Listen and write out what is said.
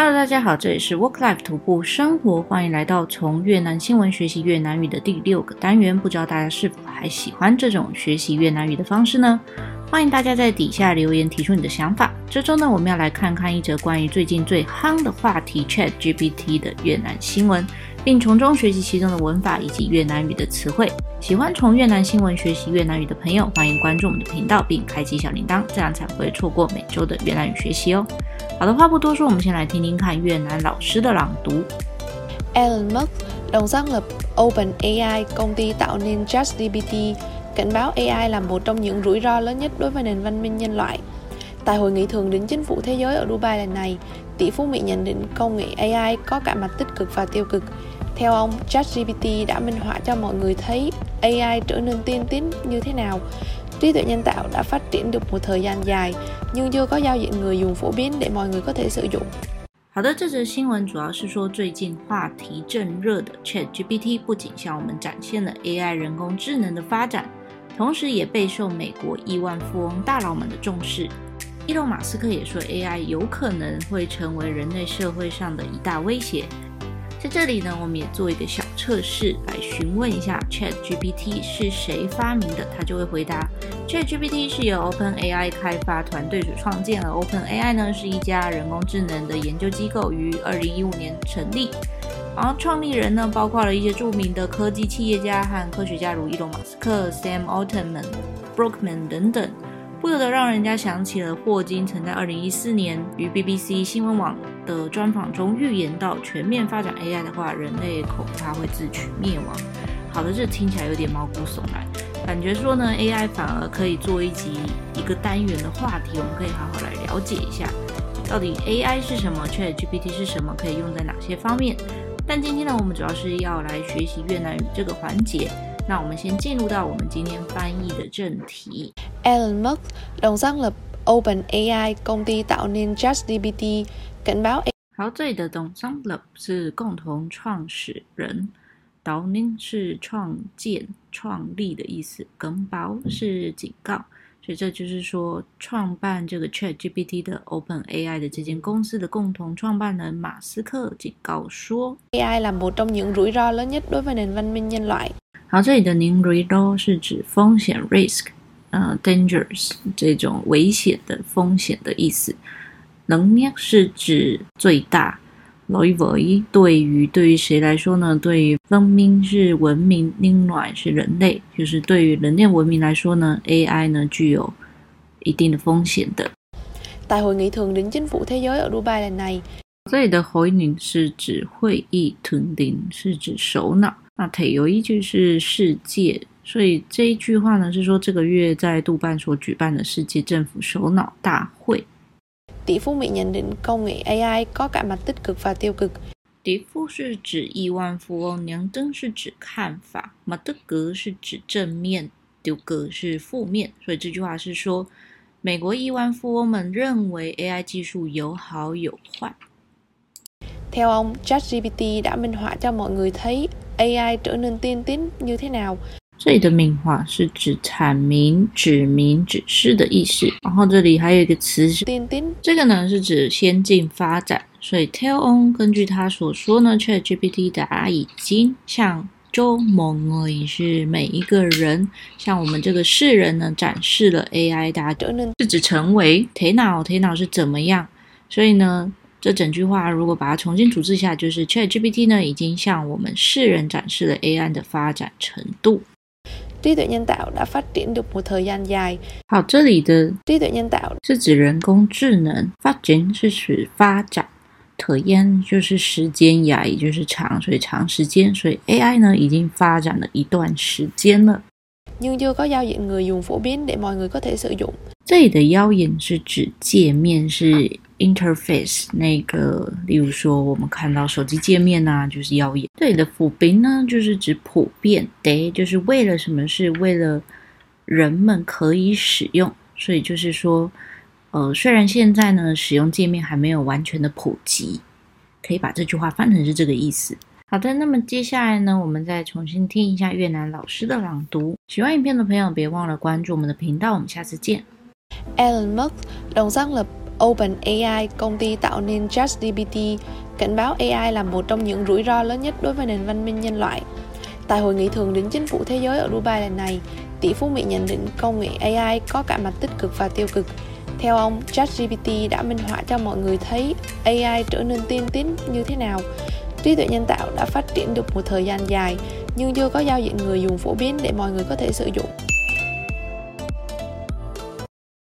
Hello，大家好，这里是 Work Life 徒步生活，欢迎来到从越南新闻学习越南语的第六个单元。不知道大家是否还喜欢这种学习越南语的方式呢？欢迎大家在底下留言提出你的想法。这周呢，我们要来看看一则关于最近最夯的话题 ChatGPT 的越南新闻，并从中学习其中的文法以及越南语的词汇。喜欢从越南新闻学习越南语的朋友，欢迎关注我们的频道并开启小铃铛，这样才不会错过每周的越南语学习哦。好的，话不多说，我们先来听听看越南老师的朗读。Elon Musk đồng sáng lập OpenAI, công ty tạo nên ChatGPT, cảnh báo AI là một trong những rủi ro lớn nhất đối với nền văn minh nhân loại. Tại hội nghị thượng đỉnh chính phủ thế giới ở Dubai lần này, tỷ phú Mỹ nhận định công nghệ AI có cả mặt tích cực và tiêu cực. Theo ông, ChatGPT đã minh họa cho mọi người thấy AI trở nên tiên tiến như thế nào. Trí tuệ nhân tạo đã phát triển được một thời gian dài, nhưng chưa có giao diện người dùng phổ biến để mọi người có thể sử dụng. 好的，这则新闻主要是说，最近话题正热的 ChatGPT 不仅向我们展现了 AI 人工智能的发展，同时也备受美国亿万富翁大佬们的重视。伊隆马斯克也说，AI 有可能会成为人类社会上的一大威胁。在这里呢，我们也做一个小测试，来询问一下 ChatGPT 是谁发明的，他就会回答：ChatGPT 是由 OpenAI 开发团队所创建的。OpenAI 呢是一家人工智能的研究机构，于二零一五年成立。然后创立人呢，包括了一些著名的科技企业家和科学家，如伊隆马斯克、Sam Altman、Brockman 等等。不由得让人家想起了霍金曾在二零一四年于 BBC 新闻网的专访中预言到，全面发展 AI 的话，人类恐怕会自取灭亡。好的，这听起来有点毛骨悚然，感觉说呢，AI 反而可以做一集一个单元的话题，我们可以好好来了解一下，到底 AI 是什么，ChatGPT 是什么，可以用在哪些方面。但今天呢，我们主要是要来学习越南语这个环节。那我们先进入到我们今天翻译的正题。Elon Musk đồng sáng lập OpenAI công ty tạo nên ChatGPT，cảnh báo。好，这里的đồng sáng lập 是共同创始人，导nên 是创建、创立的意思，cảnh báo 是警告。所以这就是说，创办这个 ChatGPT 的 OpenAI 的这间公司的共同创办人马斯克警告说，AI là một trong những rủi ro lớn nhất đối với nền văn minh nhân loại。好，这里的 những rủi ro 是指风险 risk， 呃 dangerous 这种危险的风险的意思。lớn nhất 是指最大。đối với 对于对于谁来说呢？对于文明是文明，nhân loại 是人类，就是对于人类文明来说呢，AI 呢具有一定的风险的。Tại hội nghị thượng đỉnh chính phủ thế giới ở Dubai lần này，这里的会议是指会议，“thượng đỉnh” 是指首脑。那 thế giới 就是世界，所以这一句话呢是说这个月在杜拜所举办的世界政府首脑大会。tỷ phú Mỹ nhận công nghệ AI có cả mặt tích cực và tiêu cực。tỷ phú 是指亿万富翁，娘灯是指看法，马德格是指正面，丢格是负面。所以这句话是说，美国亿万富翁们认为 AI 技术有好有坏。Theo ông, ChatGPT đã minh họa cho mọi người thấy AI trở nên tiên tiến như thế nào。这里的命话是指阐明、指明、指示的意思。然后这里还有一个词是“丁”，这个呢是指先进发展。所以 tell on 根据他所说呢，ChatGPT 它已经向周某也是每一个人，向我们这个世人呢展示了 AI 大家是指成为 thế nào thế nào 是怎么样。所以呢，这整句话如果把它重新组织一下，就是 ChatGPT 呢已经向我们世人展示了 AI 的发展程度。trí tuệ nhân tạo đã phát triển được một thời gian dài。好，这里的trí tuệ nhân tạo是指人工智能，发展是指发展，thời gian 就是时间呀，也就是长，所以长时间，所以 AI 呢已经发展了一段时间了。nhưng chưa có giao diện người dùng phổ biến để mọi người có thể sử dụng。这里的giao diện是指界面，是 interface 那个，例如说我们看到手机界面呐、啊，就是耀眼。这里的普遍呢，就是指普遍，để 就是为了什么？是为了人们可以使用，所以就是说，呃，虽然现在呢使用界面还没有完全的普及，可以把这句话翻成是这个意思。好的，那么接下来呢，我们再重新听一下越南老师的朗读。喜欢影片的朋友，别忘了关注我们的频道。我们下次见。Elon Musk đồng sáng lập OpenAI, công ty tạo nên ChatGPT, cảnh báo AI là một trong những rủi ro lớn nhất đối với nền văn minh nhân loại. Tại hội nghị thượng đỉnh chính phủ thế giới ở Dubai lần này, tỷ phú Mỹ nhận định công nghệ AI có cả mặt tích cực và tiêu cực. Theo ông, ChatGPT đã minh họa cho mọi người thấy AI trở nên tiên tiến như thế nào. Trí tuệ nhân tạo đã phát triển được một thời gian dài, nhưng chưa có giao diện người dùng phổ biến để mọi người có thể sử dụng.